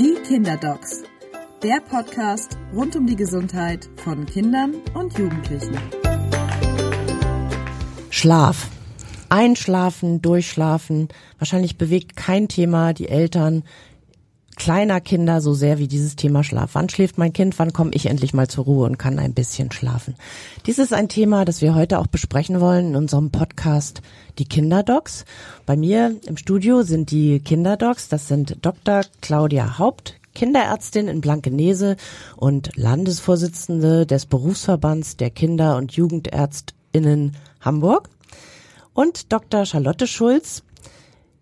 Die Kinderdocs, der Podcast rund um die Gesundheit von Kindern und Jugendlichen. Schlaf. Einschlafen, durchschlafen. Wahrscheinlich bewegt kein Thema die Eltern kleiner Kinder so sehr wie dieses Thema Schlaf. Wann schläft mein Kind? Wann komme ich endlich mal zur Ruhe und kann ein bisschen schlafen? Dies ist ein Thema, das wir heute auch besprechen wollen in unserem Podcast Die Kinderdocs. Bei mir im Studio sind die Kinderdocs. Das sind Dr. Claudia Haupt, Kinderärztin in Blankenese und Landesvorsitzende des Berufsverbands der Kinder- und Jugendärztinnen Hamburg. Und Dr. Charlotte Schulz,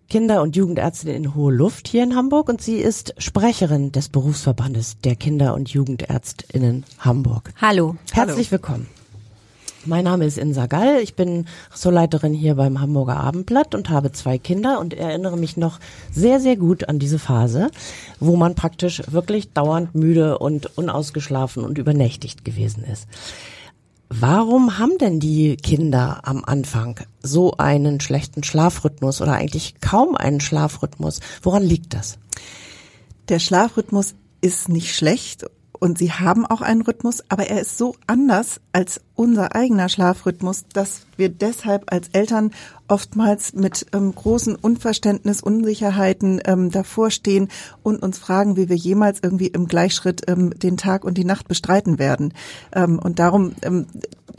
Kinder- und Jugendärztin in Hohe Luft hier in Hamburg und sie ist Sprecherin des Berufsverbandes der Kinder- und Jugendärztinnen Hamburg. Hallo. Herzlich Hallo. willkommen. Mein Name ist Insa Gall, ich bin Ressortleiterin hier beim Hamburger Abendblatt und habe zwei Kinder und erinnere mich noch sehr, sehr gut an diese Phase, wo man praktisch wirklich dauernd müde und unausgeschlafen und übernächtigt gewesen ist. Warum haben denn die Kinder am Anfang so einen schlechten Schlafrhythmus oder eigentlich kaum einen Schlafrhythmus? Woran liegt das? Der Schlafrhythmus ist nicht schlecht und sie haben auch einen Rhythmus, aber er ist so anders als unser eigener Schlafrhythmus, dass wir deshalb als Eltern oftmals mit ähm, großen Unverständnis, Unsicherheiten ähm, davor stehen und uns fragen, wie wir jemals irgendwie im Gleichschritt ähm, den Tag und die Nacht bestreiten werden. Ähm, und darum ähm,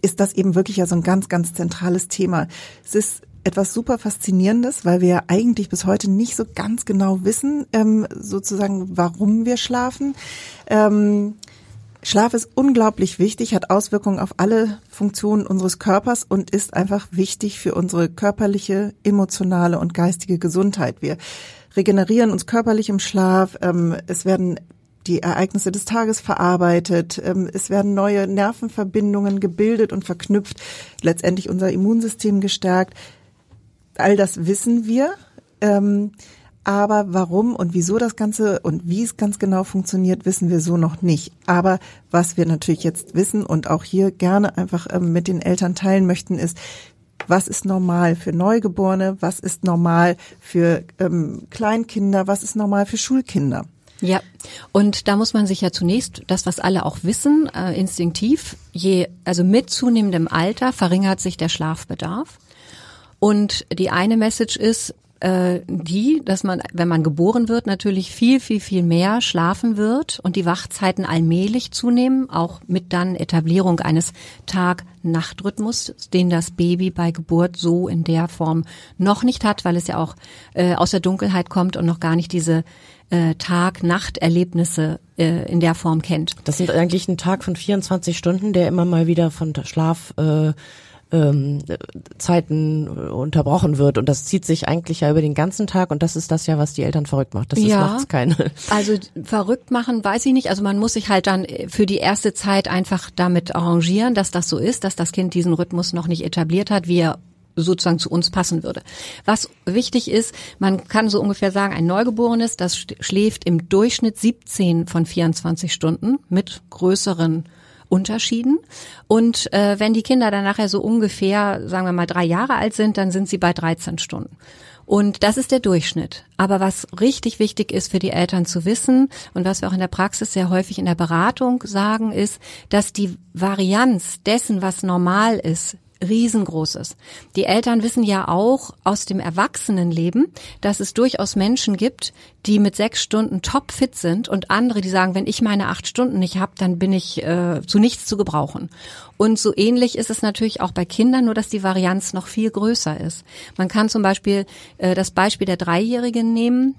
ist das eben wirklich ja so ein ganz, ganz zentrales Thema. Es ist etwas super Faszinierendes, weil wir eigentlich bis heute nicht so ganz genau wissen, ähm, sozusagen, warum wir schlafen. Ähm, Schlaf ist unglaublich wichtig, hat Auswirkungen auf alle Funktionen unseres Körpers und ist einfach wichtig für unsere körperliche, emotionale und geistige Gesundheit. Wir regenerieren uns körperlich im Schlaf. Ähm, es werden die Ereignisse des Tages verarbeitet. Ähm, es werden neue Nervenverbindungen gebildet und verknüpft. Letztendlich unser Immunsystem gestärkt all das wissen wir. Ähm, aber warum und wieso das Ganze und wie es ganz genau funktioniert, wissen wir so noch nicht. Aber was wir natürlich jetzt wissen und auch hier gerne einfach ähm, mit den Eltern teilen möchten, ist, was ist normal für Neugeborene, was ist normal für ähm, Kleinkinder, was ist normal für Schulkinder. Ja, und da muss man sich ja zunächst, das was alle auch wissen, äh, instinktiv, je, also mit zunehmendem Alter verringert sich der Schlafbedarf. Und die eine Message ist äh, die, dass man, wenn man geboren wird, natürlich viel, viel, viel mehr schlafen wird und die Wachzeiten allmählich zunehmen, auch mit dann Etablierung eines Tag-Nacht-Rhythmus, den das Baby bei Geburt so in der Form noch nicht hat, weil es ja auch äh, aus der Dunkelheit kommt und noch gar nicht diese äh, Tag-Nacht-Erlebnisse äh, in der Form kennt. Das sind eigentlich ein Tag von 24 Stunden, der immer mal wieder von Schlaf äh, ähm, Zeiten unterbrochen wird und das zieht sich eigentlich ja über den ganzen Tag und das ist das ja, was die Eltern verrückt macht. Das ist, ja, macht's keine. Also verrückt machen weiß ich nicht. Also man muss sich halt dann für die erste Zeit einfach damit arrangieren, dass das so ist, dass das Kind diesen Rhythmus noch nicht etabliert hat, wie er sozusagen zu uns passen würde. Was wichtig ist, man kann so ungefähr sagen, ein Neugeborenes, das schläft im Durchschnitt 17 von 24 Stunden mit größeren Unterschieden. Und äh, wenn die Kinder dann nachher so ungefähr, sagen wir mal, drei Jahre alt sind, dann sind sie bei 13 Stunden. Und das ist der Durchschnitt. Aber was richtig wichtig ist für die Eltern zu wissen und was wir auch in der Praxis sehr häufig in der Beratung sagen, ist, dass die Varianz dessen, was normal ist, riesengroß ist. Die Eltern wissen ja auch aus dem Erwachsenenleben, dass es durchaus Menschen gibt, die mit sechs Stunden topfit sind und andere, die sagen, wenn ich meine acht Stunden nicht habe, dann bin ich äh, zu nichts zu gebrauchen. Und so ähnlich ist es natürlich auch bei Kindern, nur dass die Varianz noch viel größer ist. Man kann zum Beispiel äh, das Beispiel der Dreijährigen nehmen.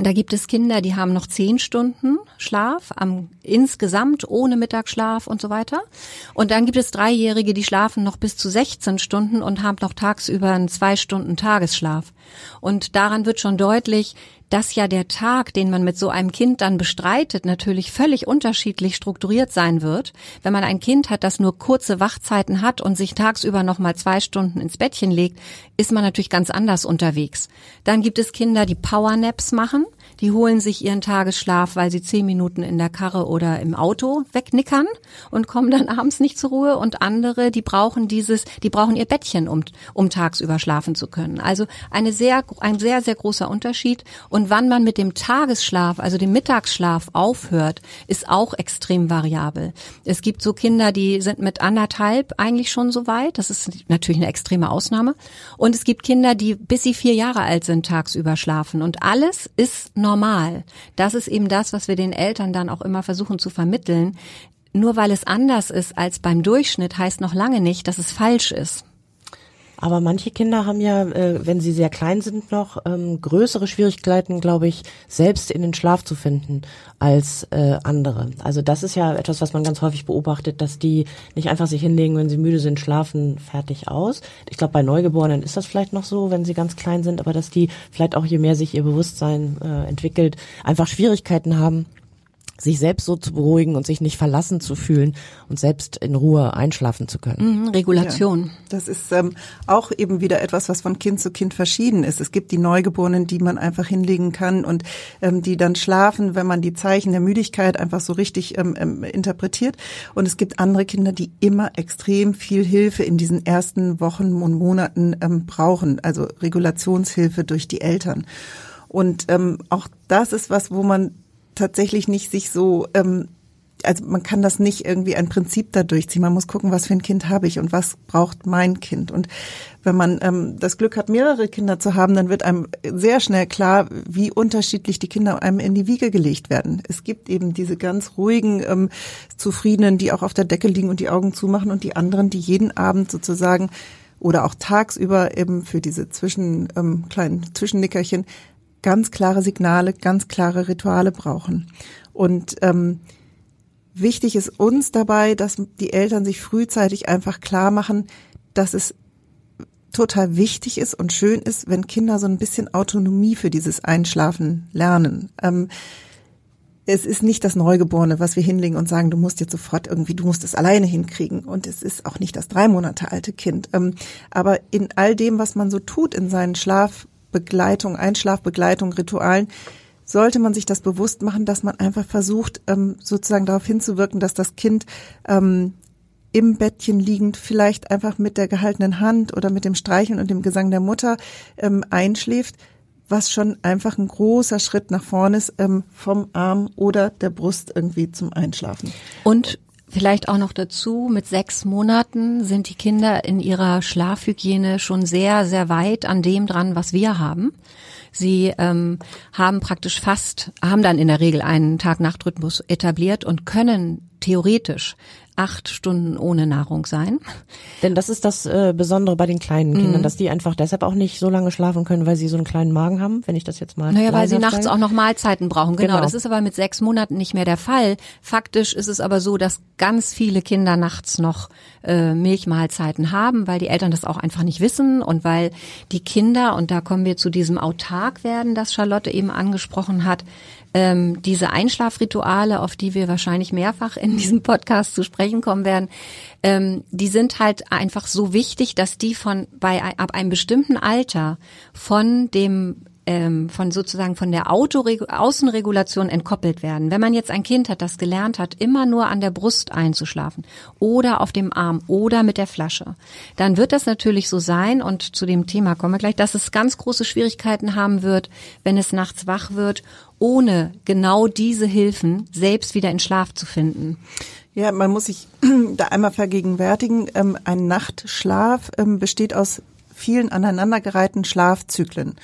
Da gibt es Kinder, die haben noch zehn Stunden Schlaf am, insgesamt ohne Mittagsschlaf und so weiter. Und dann gibt es Dreijährige, die schlafen noch bis zu 16 Stunden und haben noch tagsüber einen zwei Stunden Tagesschlaf. Und daran wird schon deutlich, dass ja der Tag, den man mit so einem Kind dann bestreitet, natürlich völlig unterschiedlich strukturiert sein wird. Wenn man ein Kind hat, das nur kurze Wachzeiten hat und sich tagsüber noch mal zwei Stunden ins Bettchen legt, ist man natürlich ganz anders unterwegs. Dann gibt es Kinder, die Powernaps machen. Die holen sich ihren Tagesschlaf, weil sie zehn Minuten in der Karre oder im Auto wegnickern und kommen dann abends nicht zur Ruhe. Und andere, die brauchen dieses, die brauchen ihr Bettchen, um, um tagsüber schlafen zu können. Also eine sehr, ein sehr, sehr großer Unterschied. Und wann man mit dem Tagesschlaf, also dem Mittagsschlaf aufhört, ist auch extrem variabel. Es gibt so Kinder, die sind mit anderthalb eigentlich schon so weit. Das ist natürlich eine extreme Ausnahme. Und es gibt Kinder, die bis sie vier Jahre alt sind, tagsüber schlafen. Und alles ist normal. Das ist eben das, was wir den Eltern dann auch immer versuchen zu vermitteln. Nur weil es anders ist als beim Durchschnitt, heißt noch lange nicht, dass es falsch ist. Aber manche Kinder haben ja, äh, wenn sie sehr klein sind noch, ähm, größere Schwierigkeiten, glaube ich, selbst in den Schlaf zu finden als äh, andere. Also das ist ja etwas, was man ganz häufig beobachtet, dass die nicht einfach sich hinlegen, wenn sie müde sind, schlafen fertig aus. Ich glaube, bei Neugeborenen ist das vielleicht noch so, wenn sie ganz klein sind, aber dass die vielleicht auch je mehr sich ihr Bewusstsein äh, entwickelt, einfach Schwierigkeiten haben, sich selbst so zu beruhigen und sich nicht verlassen zu fühlen und selbst in Ruhe einschlafen zu können. Mhm, Regulation. Ja, das ist ähm, auch eben wieder etwas, was von Kind zu Kind verschieden ist. Es gibt die Neugeborenen, die man einfach hinlegen kann und ähm, die dann schlafen, wenn man die Zeichen der Müdigkeit einfach so richtig ähm, ähm, interpretiert. Und es gibt andere Kinder, die immer extrem viel Hilfe in diesen ersten Wochen und Monaten ähm, brauchen, also Regulationshilfe durch die Eltern. Und ähm, auch das ist was, wo man tatsächlich nicht sich so, ähm, also man kann das nicht irgendwie ein Prinzip da durchziehen. Man muss gucken, was für ein Kind habe ich und was braucht mein Kind. Und wenn man ähm, das Glück hat, mehrere Kinder zu haben, dann wird einem sehr schnell klar, wie unterschiedlich die Kinder einem in die Wiege gelegt werden. Es gibt eben diese ganz ruhigen, ähm, zufriedenen, die auch auf der Decke liegen und die Augen zumachen und die anderen, die jeden Abend sozusagen oder auch tagsüber eben für diese zwischen ähm, kleinen Zwischennickerchen ganz klare Signale, ganz klare Rituale brauchen. Und ähm, wichtig ist uns dabei, dass die Eltern sich frühzeitig einfach klar machen, dass es total wichtig ist und schön ist, wenn Kinder so ein bisschen Autonomie für dieses Einschlafen lernen. Ähm, es ist nicht das Neugeborene, was wir hinlegen und sagen, du musst jetzt sofort irgendwie, du musst es alleine hinkriegen. Und es ist auch nicht das drei Monate alte Kind. Ähm, aber in all dem, was man so tut in seinen Schlaf, Begleitung, Einschlafbegleitung, Ritualen, sollte man sich das bewusst machen, dass man einfach versucht, ähm, sozusagen darauf hinzuwirken, dass das Kind ähm, im Bettchen liegend vielleicht einfach mit der gehaltenen Hand oder mit dem Streicheln und dem Gesang der Mutter ähm, einschläft, was schon einfach ein großer Schritt nach vorne ist vom Arm oder der Brust irgendwie zum Einschlafen. Und Vielleicht auch noch dazu, mit sechs Monaten sind die Kinder in ihrer Schlafhygiene schon sehr, sehr weit an dem dran, was wir haben. Sie ähm, haben praktisch fast, haben dann in der Regel einen Tag-Nacht-Rhythmus etabliert und können theoretisch acht Stunden ohne Nahrung sein. Denn das ist das äh, Besondere bei den kleinen Kindern, mhm. dass die einfach deshalb auch nicht so lange schlafen können, weil sie so einen kleinen Magen haben, wenn ich das jetzt mal. Naja, weil sie nachts auch noch Mahlzeiten brauchen. Genau, genau, das ist aber mit sechs Monaten nicht mehr der Fall. Faktisch ist es aber so, dass ganz viele Kinder nachts noch äh, Milchmahlzeiten haben, weil die Eltern das auch einfach nicht wissen und weil die Kinder, und da kommen wir zu diesem Autark werden, das Charlotte eben angesprochen hat, ähm, diese Einschlafrituale, auf die wir wahrscheinlich mehrfach in diesem Podcast zu sprechen kommen werden, ähm, die sind halt einfach so wichtig, dass die von bei ab einem bestimmten Alter von dem ähm, von sozusagen von der Autoregu Außenregulation entkoppelt werden. Wenn man jetzt ein Kind hat, das gelernt hat, immer nur an der Brust einzuschlafen oder auf dem Arm oder mit der Flasche, dann wird das natürlich so sein und zu dem Thema kommen wir gleich, dass es ganz große Schwierigkeiten haben wird, wenn es nachts wach wird, ohne genau diese Hilfen selbst wieder in Schlaf zu finden. Ja, man muss sich da einmal vergegenwärtigen, ähm, ein Nachtschlaf ähm, besteht aus vielen aneinandergereihten Schlafzyklen.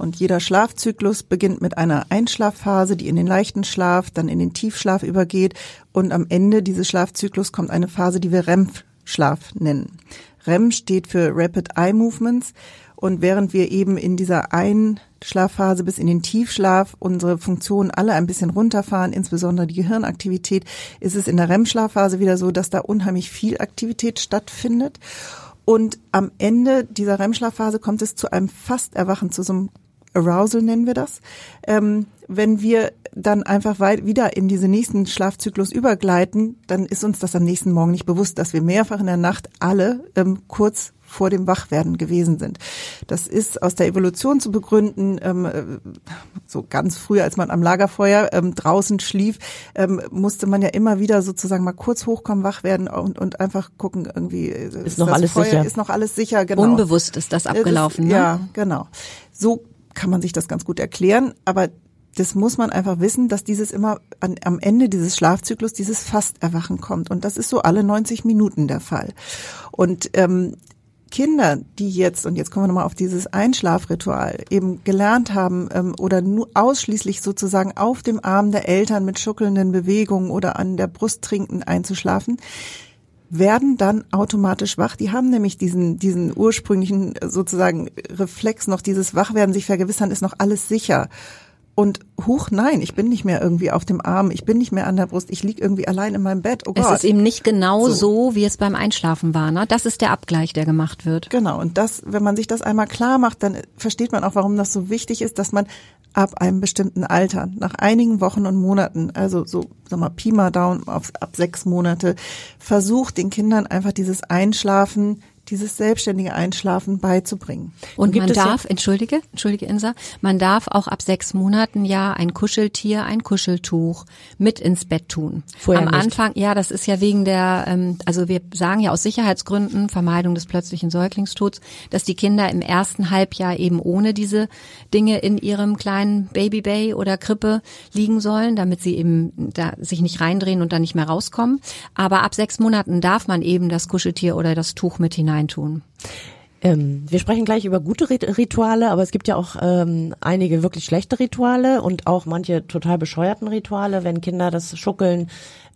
Und jeder Schlafzyklus beginnt mit einer Einschlafphase, die in den leichten Schlaf, dann in den Tiefschlaf übergeht. Und am Ende dieses Schlafzyklus kommt eine Phase, die wir REM-Schlaf nennen. REM steht für Rapid Eye Movements. Und während wir eben in dieser Einschlafphase bis in den Tiefschlaf unsere Funktionen alle ein bisschen runterfahren, insbesondere die Gehirnaktivität, ist es in der REM-Schlafphase wieder so, dass da unheimlich viel Aktivität stattfindet. Und am Ende dieser REM-Schlafphase kommt es zu einem Fast-Erwachen, zu so einem Arousal nennen wir das. Ähm, wenn wir dann einfach weit wieder in diese nächsten Schlafzyklus übergleiten, dann ist uns das am nächsten Morgen nicht bewusst, dass wir mehrfach in der Nacht alle ähm, kurz vor dem Wachwerden gewesen sind. Das ist aus der Evolution zu begründen. Ähm, äh, so ganz früh, als man am Lagerfeuer ähm, draußen schlief, ähm, musste man ja immer wieder sozusagen mal kurz hochkommen, wach werden und, und einfach gucken, irgendwie ist, ist noch alles Feuer, sicher. Ist noch alles sicher, genau. Unbewusst ist das abgelaufen. Das, ne? Ja, genau. So kann man sich das ganz gut erklären, aber das muss man einfach wissen, dass dieses immer an, am Ende dieses Schlafzyklus dieses Fasterwachen kommt. Und das ist so alle 90 Minuten der Fall. Und ähm, Kinder, die jetzt, und jetzt kommen wir nochmal auf dieses Einschlafritual, eben gelernt haben ähm, oder nur ausschließlich sozusagen auf dem Arm der Eltern mit schuckelnden Bewegungen oder an der Brust trinken einzuschlafen, werden dann automatisch wach. Die haben nämlich diesen, diesen ursprünglichen sozusagen Reflex noch, dieses Wachwerden, sich vergewissern, ist noch alles sicher. Und huch, nein, ich bin nicht mehr irgendwie auf dem Arm, ich bin nicht mehr an der Brust, ich lieg irgendwie allein in meinem Bett. Oh Gott. Es ist eben nicht genau so. so, wie es beim Einschlafen war. Ne? Das ist der Abgleich, der gemacht wird. Genau, und das, wenn man sich das einmal klar macht, dann versteht man auch, warum das so wichtig ist, dass man ab einem bestimmten Alter, nach einigen Wochen und Monaten, also so, sag mal, Pi mal Down auf, ab sechs Monate, versucht den Kindern einfach dieses Einschlafen dieses selbstständige Einschlafen beizubringen. Und man darf, ja entschuldige, entschuldige Insa, man darf auch ab sechs Monaten ja ein Kuscheltier, ein Kuscheltuch mit ins Bett tun. Vorher Am nicht. Anfang, ja, das ist ja wegen der, ähm, also wir sagen ja aus Sicherheitsgründen, Vermeidung des plötzlichen Säuglingstods, dass die Kinder im ersten Halbjahr eben ohne diese Dinge in ihrem kleinen Babybay oder Krippe liegen sollen, damit sie eben da sich nicht reindrehen und dann nicht mehr rauskommen. Aber ab sechs Monaten darf man eben das Kuscheltier oder das Tuch mit hinein hineintun. Ähm, wir sprechen gleich über gute Rituale, aber es gibt ja auch ähm, einige wirklich schlechte Rituale und auch manche total bescheuerten Rituale, wenn Kinder das Schuckeln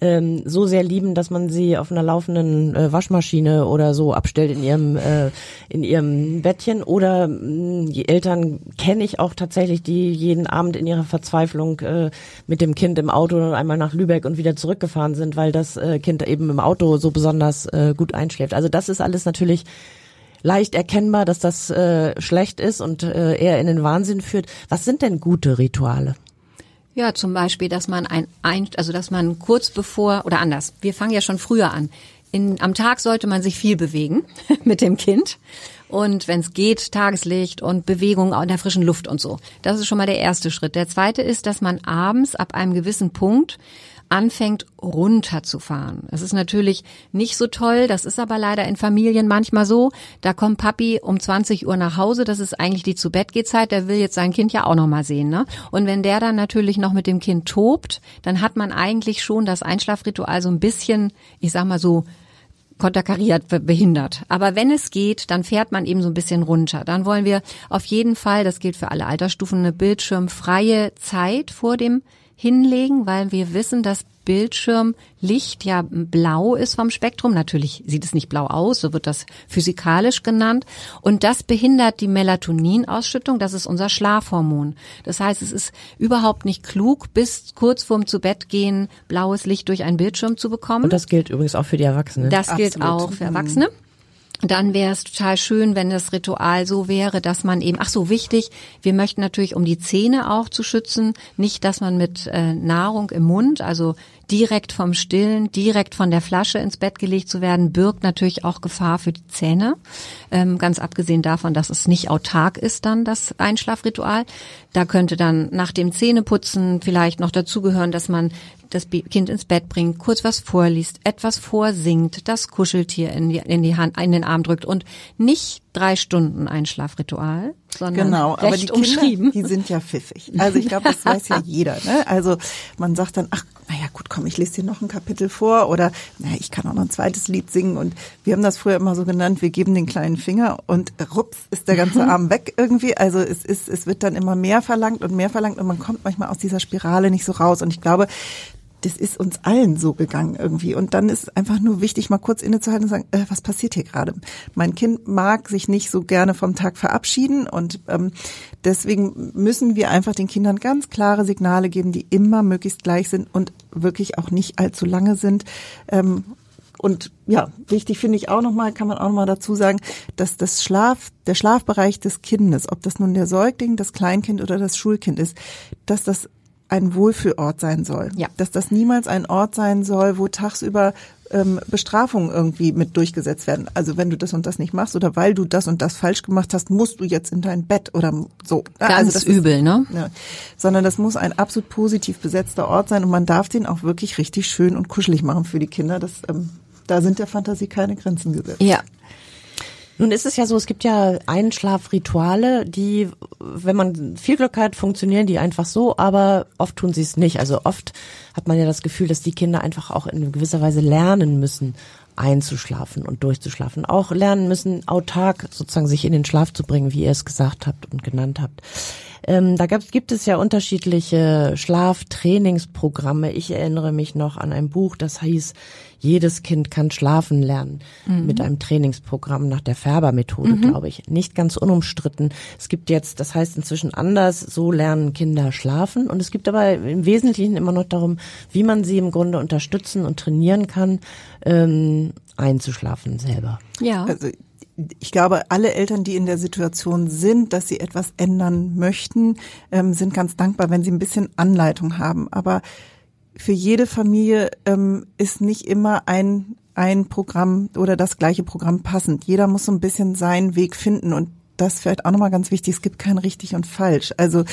ähm, so sehr lieben, dass man sie auf einer laufenden äh, Waschmaschine oder so abstellt in ihrem äh, in ihrem Bettchen oder mh, mm, die Eltern kenne ich auch tatsächlich, die jeden Abend in ihrer Verzweiflung äh, mit dem Kind im Auto einmal nach Lübeck und wieder zurückgefahren sind, weil das äh, Kind eben im Auto so besonders äh, gut einschläft. Also das ist alles natürlich leicht erkennbar, dass das äh, schlecht ist und äh, eher in den Wahnsinn führt. Was sind denn gute Rituale? Ja, zum Beispiel, dass man ein, ein also dass man kurz bevor oder anders. Wir fangen ja schon früher an. In, am Tag sollte man sich viel bewegen mit dem Kind. Und wenn es geht, Tageslicht und Bewegung in der frischen Luft und so. Das ist schon mal der erste Schritt. Der zweite ist, dass man abends ab einem gewissen Punkt anfängt runterzufahren. Es ist natürlich nicht so toll, das ist aber leider in Familien manchmal so. Da kommt Papi um 20 Uhr nach Hause, das ist eigentlich die zu Bett geht Zeit, der will jetzt sein Kind ja auch noch mal sehen, ne? Und wenn der dann natürlich noch mit dem Kind tobt, dann hat man eigentlich schon das Einschlafritual so ein bisschen, ich sag mal so konterkariert, behindert. Aber wenn es geht, dann fährt man eben so ein bisschen runter. Dann wollen wir auf jeden Fall, das gilt für alle Altersstufen, eine bildschirmfreie Zeit vor dem hinlegen, weil wir wissen, dass Bildschirmlicht ja blau ist vom Spektrum. Natürlich sieht es nicht blau aus, so wird das physikalisch genannt. Und das behindert die Melatoninausschüttung, das ist unser Schlafhormon. Das heißt, es ist überhaupt nicht klug, bis kurz vorm Zubettgehen blaues Licht durch einen Bildschirm zu bekommen. Und das gilt übrigens auch für die Erwachsenen. Das Absolut. gilt auch für Erwachsene dann wäre es total schön, wenn das Ritual so wäre, dass man eben, ach so wichtig, wir möchten natürlich, um die Zähne auch zu schützen, nicht, dass man mit äh, Nahrung im Mund, also direkt vom Stillen, direkt von der Flasche ins Bett gelegt zu werden, birgt natürlich auch Gefahr für die Zähne. Ähm, ganz abgesehen davon, dass es nicht autark ist dann, das Einschlafritual. Da könnte dann nach dem Zähneputzen vielleicht noch dazugehören, dass man das Kind ins Bett bringt, kurz was vorliest, etwas vorsingt, das Kuscheltier in die, in die Hand, in den Arm drückt und nicht drei Stunden Einschlafritual, sondern genau, aber die. Kinder, die sind ja pfiffig. Also ich glaube, das weiß ja jeder. Ne? Also man sagt dann, ach, naja gut, komm, ich lese dir noch ein Kapitel vor oder naja, ich kann auch noch ein zweites Lied singen und wir haben das früher immer so genannt, wir geben den kleinen Finger und rups ist der ganze Arm weg irgendwie. Also es ist, es wird dann immer mehr verlangt und mehr verlangt und man kommt manchmal aus dieser Spirale nicht so raus. Und ich glaube, das ist uns allen so gegangen irgendwie. Und dann ist einfach nur wichtig, mal kurz innezuhalten und sagen, äh, was passiert hier gerade? Mein Kind mag sich nicht so gerne vom Tag verabschieden und ähm, deswegen müssen wir einfach den Kindern ganz klare Signale geben, die immer möglichst gleich sind und wirklich auch nicht allzu lange sind. Ähm, und ja, wichtig finde ich auch nochmal, kann man auch nochmal dazu sagen, dass das Schlaf, der Schlafbereich des Kindes, ob das nun der Säugling, das Kleinkind oder das Schulkind ist, dass das ein Wohlfühlort sein soll. Ja. Dass das niemals ein Ort sein soll, wo tagsüber ähm, Bestrafungen irgendwie mit durchgesetzt werden. Also wenn du das und das nicht machst oder weil du das und das falsch gemacht hast, musst du jetzt in dein Bett oder so. Ganz also das übel, ne? Ja, sondern das muss ein absolut positiv besetzter Ort sein und man darf den auch wirklich richtig schön und kuschelig machen für die Kinder. Das, ähm, da sind der Fantasie keine Grenzen gesetzt. Ja, Nun ist es ja so, es gibt ja Einschlafrituale, die, wenn man viel Glück hat, funktionieren die einfach so, aber oft tun sie es nicht. Also oft hat man ja das Gefühl, dass die Kinder einfach auch in gewisser Weise lernen müssen, einzuschlafen und durchzuschlafen. Auch lernen müssen, autark sozusagen sich in den Schlaf zu bringen, wie ihr es gesagt habt und genannt habt. Ähm, da gab's, gibt es ja unterschiedliche Schlaftrainingsprogramme. Ich erinnere mich noch an ein Buch, das hieß Jedes Kind kann schlafen lernen mit einem Trainingsprogramm nach der Färber-Methode, glaube ich. Nicht ganz unumstritten. Es gibt jetzt, das heißt inzwischen anders, so lernen Kinder schlafen. Und es gibt aber im Wesentlichen immer noch darum, wie man sie im Grunde unterstützen und trainieren kann, ähm, einzuschlafen selber. ja. Also ich glaube, alle Eltern, die in der Situation sind, dass sie etwas ändern möchten, ähm, sind ganz dankbar, wenn sie ein bisschen Anleitung haben. Aber für jede Familie ähm, ist nicht immer ein, ein Programm oder das gleiche Programm passend. Jeder muss so ein bisschen seinen Weg finden und das vielleicht auch nochmal ganz wichtig, es gibt kein richtig und falsch. Also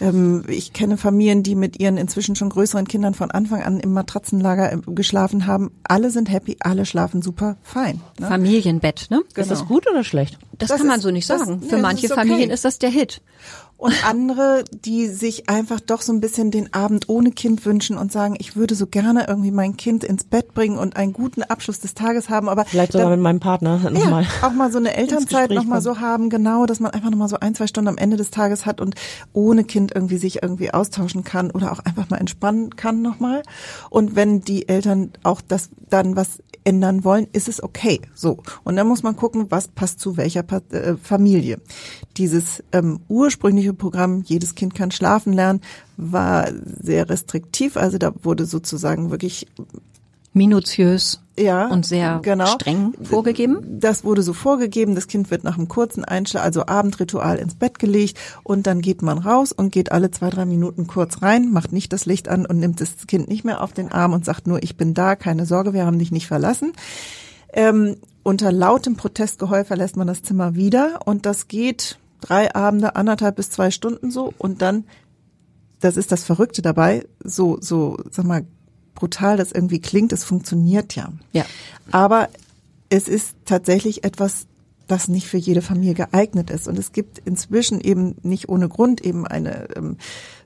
ähm, ich kenne Familien, die mit ihren inzwischen schon größeren Kindern von Anfang an im Matratzenlager äh, geschlafen haben. Alle sind happy, alle schlafen super fein. Ne? Familienbett, ne? Ist das gut oder schlecht? Das, Das kann man ist- so nicht das- sagen. nee, Für das manche ist okay. Familien ist das der Hit. Und andere, die sich einfach doch so ein bisschen den Abend ohne Kind wünschen und sagen, ich würde so gerne irgendwie mein Kind ins Bett bringen und einen guten Abschluss des Tages haben, aber Vielleicht sogar mit meinem Partner ja, nochmal. auch mal so eine Elternzeit nochmal so haben, genau, dass man einfach nochmal so ein, zwei Stunden am Ende des Tages hat und ohne Kind irgendwie sich irgendwie austauschen kann oder auch einfach mal entspannen kann nochmal. Und wenn die Eltern auch das dann was ändern wollen, ist es okay. So. Und dann muss man gucken, was passt zu welcher äh, Familie. Dieses ähm, ursprüngliche Programm, jedes Kind kann schlafen lernen, war sehr restriktiv. Also da wurde sozusagen wirklich Minutiös ja, und sehr genau. streng vorgegeben. Das wurde so vorgegeben. Das Kind wird nach einem kurzen Einschlag, also Abendritual ins Bett gelegt und dann geht man raus und geht alle zwei, drei Minuten kurz rein, macht nicht das Licht an und nimmt das Kind nicht mehr auf den Arm und sagt nur, ich bin da, keine Sorge, wir haben dich nicht verlassen. Ähm, unter lautem Protestgeheul verlässt man das Zimmer wieder und das geht drei Abende, anderthalb bis zwei Stunden so und dann, das ist das Verrückte dabei, so, so, sag mal, brutal das irgendwie klingt, es funktioniert ja. Ja. Aber es ist tatsächlich etwas, das nicht für jede Familie geeignet ist. Und es gibt inzwischen eben nicht ohne Grund eben eine ähm,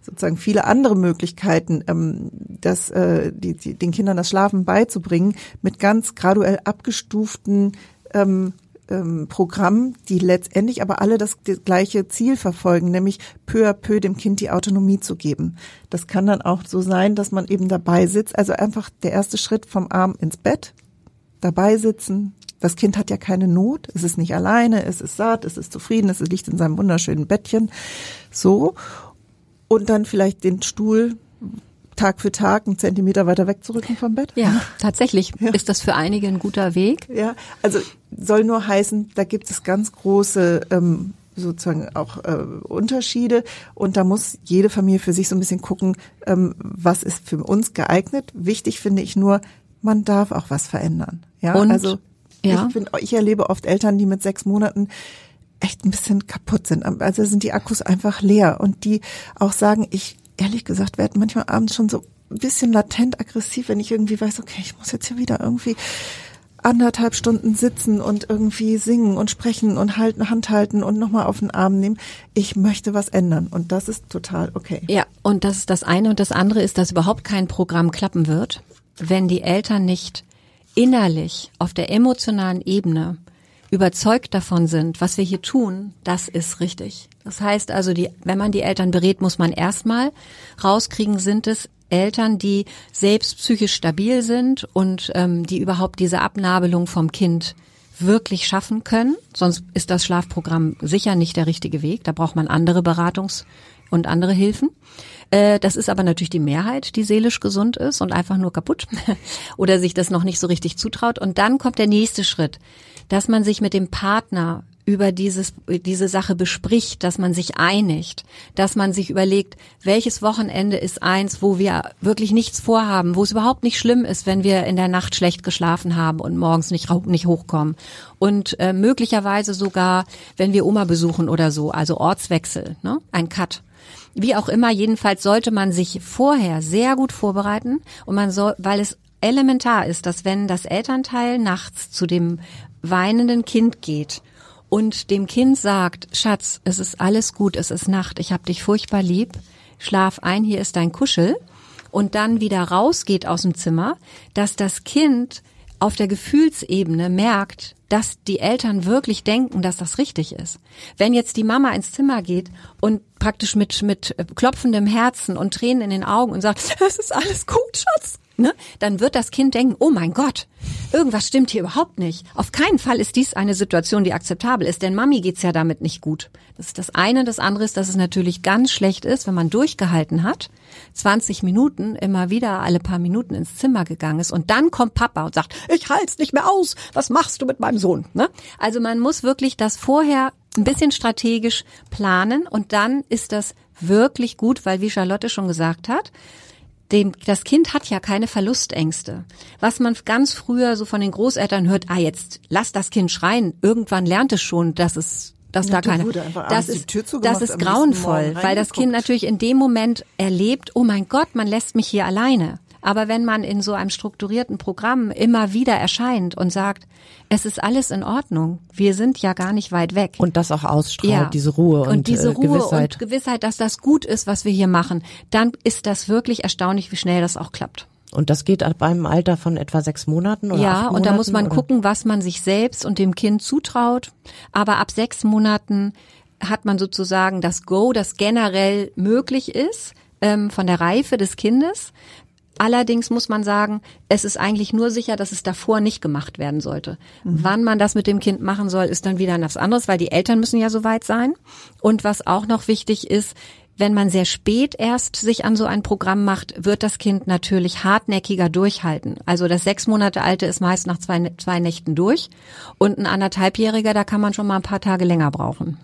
sozusagen viele andere Möglichkeiten, ähm, das, äh, die, die, den Kindern das Schlafen beizubringen, mit ganz graduell abgestuften ähm, ähm, Programmen, die letztendlich aber alle das, das gleiche Ziel verfolgen, nämlich peu à peu dem Kind die Autonomie zu geben. Das kann dann auch so sein, dass man eben dabei sitzt, also einfach der erste Schritt vom Arm ins Bett, dabei sitzen. Das Kind hat ja keine Not, es ist nicht alleine, es ist satt, es ist zufrieden, es liegt in seinem wunderschönen Bettchen. So. Und dann vielleicht den Stuhl Tag für Tag einen Zentimeter weiter wegzurücken vom Bett. Ja, tatsächlich ist das für einige ein guter Weg. Ja, also soll nur heißen, da gibt es ganz große ähm, sozusagen auch äh, Unterschiede und da muss jede Familie für sich so ein bisschen gucken, ähm, was ist für uns geeignet. Wichtig finde ich nur, man darf auch was verändern. Ja, Und, also ja. ich finde, ich erlebe oft Eltern, die mit sechs Monaten echt ein bisschen kaputt sind. Also sind die Akkus einfach leer und die auch sagen, ich ehrlich gesagt werde manchmal abends schon so ein bisschen latent aggressiv, wenn ich irgendwie weiß, okay, ich muss jetzt hier wieder irgendwie anderthalb Stunden sitzen und irgendwie singen und sprechen und halten, Hand halten und nochmal auf den Arm nehmen. Ich möchte was ändern und das ist total okay. Ja, und das ist das eine. Und das andere ist, dass überhaupt kein Programm klappen wird, wenn die Eltern nicht innerlich auf der emotionalen Ebene überzeugt davon sind, was wir hier tun, das ist richtig. Das heißt also, die, wenn man die Eltern berät, muss man erstmal rauskriegen, sind es Eltern, die selbst psychisch stabil sind und ähm, die überhaupt diese Abnabelung vom Kind wirklich schaffen können. Sonst ist das Schlafprogramm sicher nicht der richtige Weg. Da braucht man andere Beratungs- und andere Hilfen. Äh, Das ist aber natürlich die Mehrheit, die seelisch gesund ist und einfach nur kaputt oder sich das noch nicht so richtig zutraut. Und dann kommt der nächste Schritt, dass man sich mit dem Partner über dieses, diese Sache bespricht, dass man sich einigt, dass man sich überlegt, welches Wochenende ist eins, wo wir wirklich nichts vorhaben, wo es überhaupt nicht schlimm ist, wenn wir in der Nacht schlecht geschlafen haben und morgens nicht, nicht hochkommen. Und äh, möglicherweise sogar, wenn wir Oma besuchen oder so, also Ortswechsel, ne? ein Cut. Wie auch immer, jedenfalls sollte man sich vorher sehr gut vorbereiten und man soll, weil es elementar ist, dass wenn das Elternteil nachts zu dem weinenden Kind geht und dem Kind sagt, Schatz, es ist alles gut, es ist Nacht, ich hab dich furchtbar lieb, schlaf ein, hier ist dein Kuschel und dann wieder rausgeht aus dem Zimmer, dass das Kind auf der Gefühlsebene merkt, dass die Eltern wirklich denken, dass das richtig ist. Wenn jetzt die Mama ins Zimmer geht und praktisch mit, mit klopfendem Herzen und Tränen in den Augen und sagt, es ist alles gut, Schatz, ne, dann wird das Kind denken, oh mein Gott, irgendwas stimmt hier überhaupt nicht. Auf keinen Fall ist dies eine Situation, die akzeptabel ist, denn Mami geht's ja damit nicht gut. Das ist das eine. Das andere ist, dass es natürlich ganz schlecht ist, wenn man durchgehalten hat, 20 Minuten immer wieder alle paar Minuten ins Zimmer gegangen ist und dann kommt Papa und sagt, ich halt's nicht mehr aus, was machst du mit meinem Sohn? Ne? Also man muss wirklich das vorher ein bisschen strategisch planen und dann ist das wirklich gut, weil wie Charlotte schon gesagt hat, dem, das Kind hat ja keine Verlustängste. Was man ganz früher so von den Großeltern hört, ah, jetzt lass das Kind schreien. Irgendwann lernt es schon, dass es dass ja, da keine das ist das ist grauenvoll, weil das Kind natürlich in dem Moment erlebt, oh mein Gott, man lässt mich hier alleine. Aber wenn man in so einem strukturierten Programm immer wieder erscheint und sagt, es ist alles in Ordnung, wir sind ja gar nicht weit weg. Und das auch ausstrahlt, ja. diese Ruhe und, und diese äh, Ruhe Gewissheit. und Gewissheit, dass das gut ist, was wir hier machen, dann ist das wirklich erstaunlich, wie schnell das auch klappt. Und das geht ab einem Alter von etwa sechs Monaten oder Ja, acht Monaten, und da muss man oder? gucken, was man sich selbst und dem Kind zutraut. Aber ab sechs Monaten hat man sozusagen das Go, das generell möglich ist ähm, von der Reife des Kindes. Allerdings muss man sagen, es ist eigentlich nur sicher, dass es davor nicht gemacht werden sollte. Mhm. Wann man das mit dem Kind machen soll, ist dann wieder etwas anderes, weil die Eltern müssen ja soweit sein. Und was auch noch wichtig ist, wenn man sehr spät erst sich an so ein Programm macht, wird das Kind natürlich hartnäckiger durchhalten. Also das sechs Monate alte ist meist nach zwei, zwei Nächten durch und ein anderthalbjähriger, da kann man schon mal ein paar Tage länger brauchen.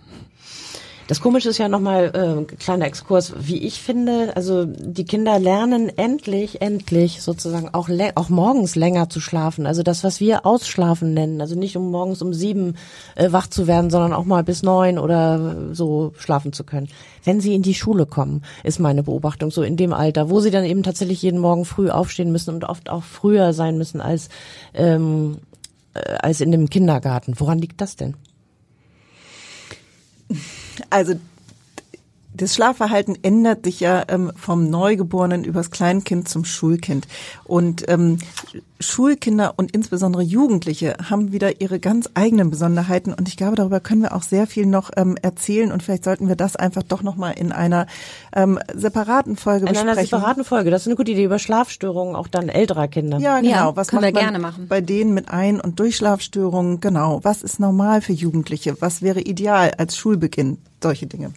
Das Komische ist ja nochmal, äh, kleiner Exkurs, wie ich finde, also die Kinder lernen endlich, endlich sozusagen auch, auch morgens länger zu schlafen. Also das, was wir Ausschlafen nennen. Also nicht um morgens um sieben äh, wach zu werden, sondern auch mal bis neun oder so schlafen zu können. Wenn sie in die Schule kommen, ist meine Beobachtung so in dem Alter, wo sie dann eben tatsächlich jeden Morgen früh aufstehen müssen und oft auch früher sein müssen als, ähm, äh, als in dem Kindergarten. Woran liegt das denn? Also das Schlafverhalten ändert sich ja ähm, vom Neugeborenen übers Kleinkind zum Schulkind. Und ähm, Schulkinder und insbesondere Jugendliche haben wieder ihre ganz eigenen Besonderheiten. Und ich glaube, darüber können wir auch sehr viel noch ähm, erzählen. Und vielleicht sollten wir das einfach doch nochmal in einer ähm, separaten Folge in besprechen. In einer separaten Folge. Das ist eine gute Idee über Schlafstörungen auch dann älterer Kinder. Ja, genau. Ja, Was können wir gerne machen. Bei denen mit Ein- und Durchschlafstörungen, genau. Was ist normal für Jugendliche? Was wäre ideal als Schulbeginn? Solche Dinge.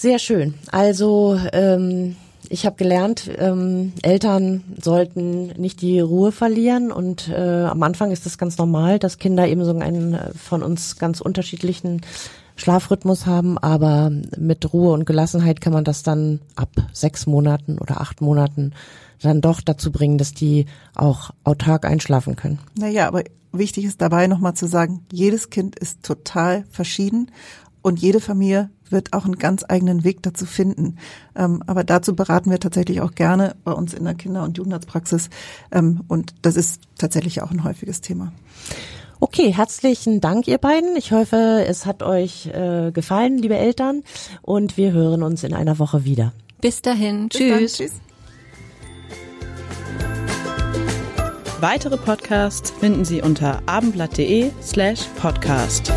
Sehr schön. Also ähm, ich habe gelernt, ähm, Eltern sollten nicht die Ruhe verlieren und äh, am Anfang ist das ganz normal, dass Kinder eben so einen äh, von uns ganz unterschiedlichen Schlafrhythmus haben, aber mit Ruhe und Gelassenheit kann man das dann ab sechs Monaten oder acht Monaten dann doch dazu bringen, dass die auch autark einschlafen können. Naja, aber wichtig ist dabei nochmal zu sagen, jedes Kind ist total verschieden und jede Familie wird auch einen ganz eigenen Weg dazu finden. Ähm, aber dazu beraten wir tatsächlich auch gerne bei uns in der Kinder- und Jugendarztpraxis. Ähm, und das ist tatsächlich auch ein häufiges Thema. Okay, herzlichen Dank, ihr beiden. Ich hoffe, es hat euch äh, gefallen, liebe Eltern. Und wir hören uns in einer Woche wieder. Bis dahin. Bis tschüss. Dann, tschüss. Weitere Podcasts finden Sie unter abendblatt.de slash podcast.